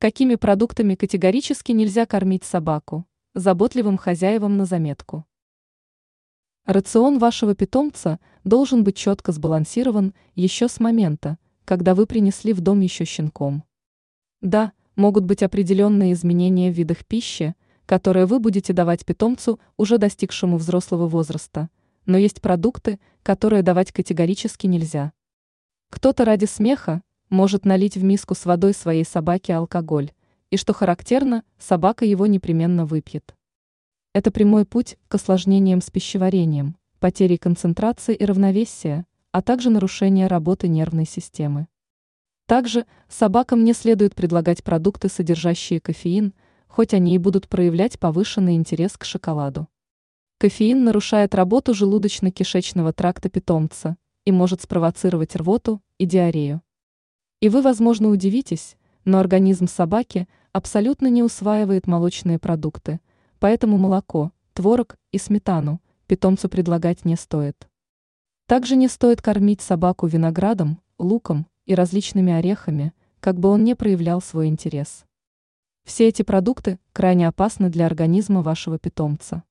Какими продуктами категорически нельзя кормить собаку? Заботливым хозяевам на заметку. Рацион вашего питомца должен быть четко сбалансирован еще с момента, когда вы принесли в дом еще щенком. Да, могут быть определенные изменения в видах пищи, которые вы будете давать питомцу, уже достигшему взрослого возраста, но есть продукты, которые давать категорически нельзя. Кто-то ради смеха может налить в миску с водой своей собаке алкоголь, и что характерно, собака его непременно выпьет. Это прямой путь к осложнениям с пищеварением, потерей концентрации и равновесия, а также нарушение работы нервной системы. Также собакам не следует предлагать продукты, содержащие кофеин, хоть они и будут проявлять повышенный интерес к шоколаду. Кофеин нарушает работу желудочно-кишечного тракта питомца и может спровоцировать рвоту и диарею. И вы, возможно, удивитесь, но организм собаки абсолютно не усваивает молочные продукты, поэтому молоко, творог и сметану питомцу предлагать не стоит. Также не стоит кормить собаку виноградом, луком и различными орехами, как бы он не проявлял свой интерес. Все эти продукты крайне опасны для организма вашего питомца.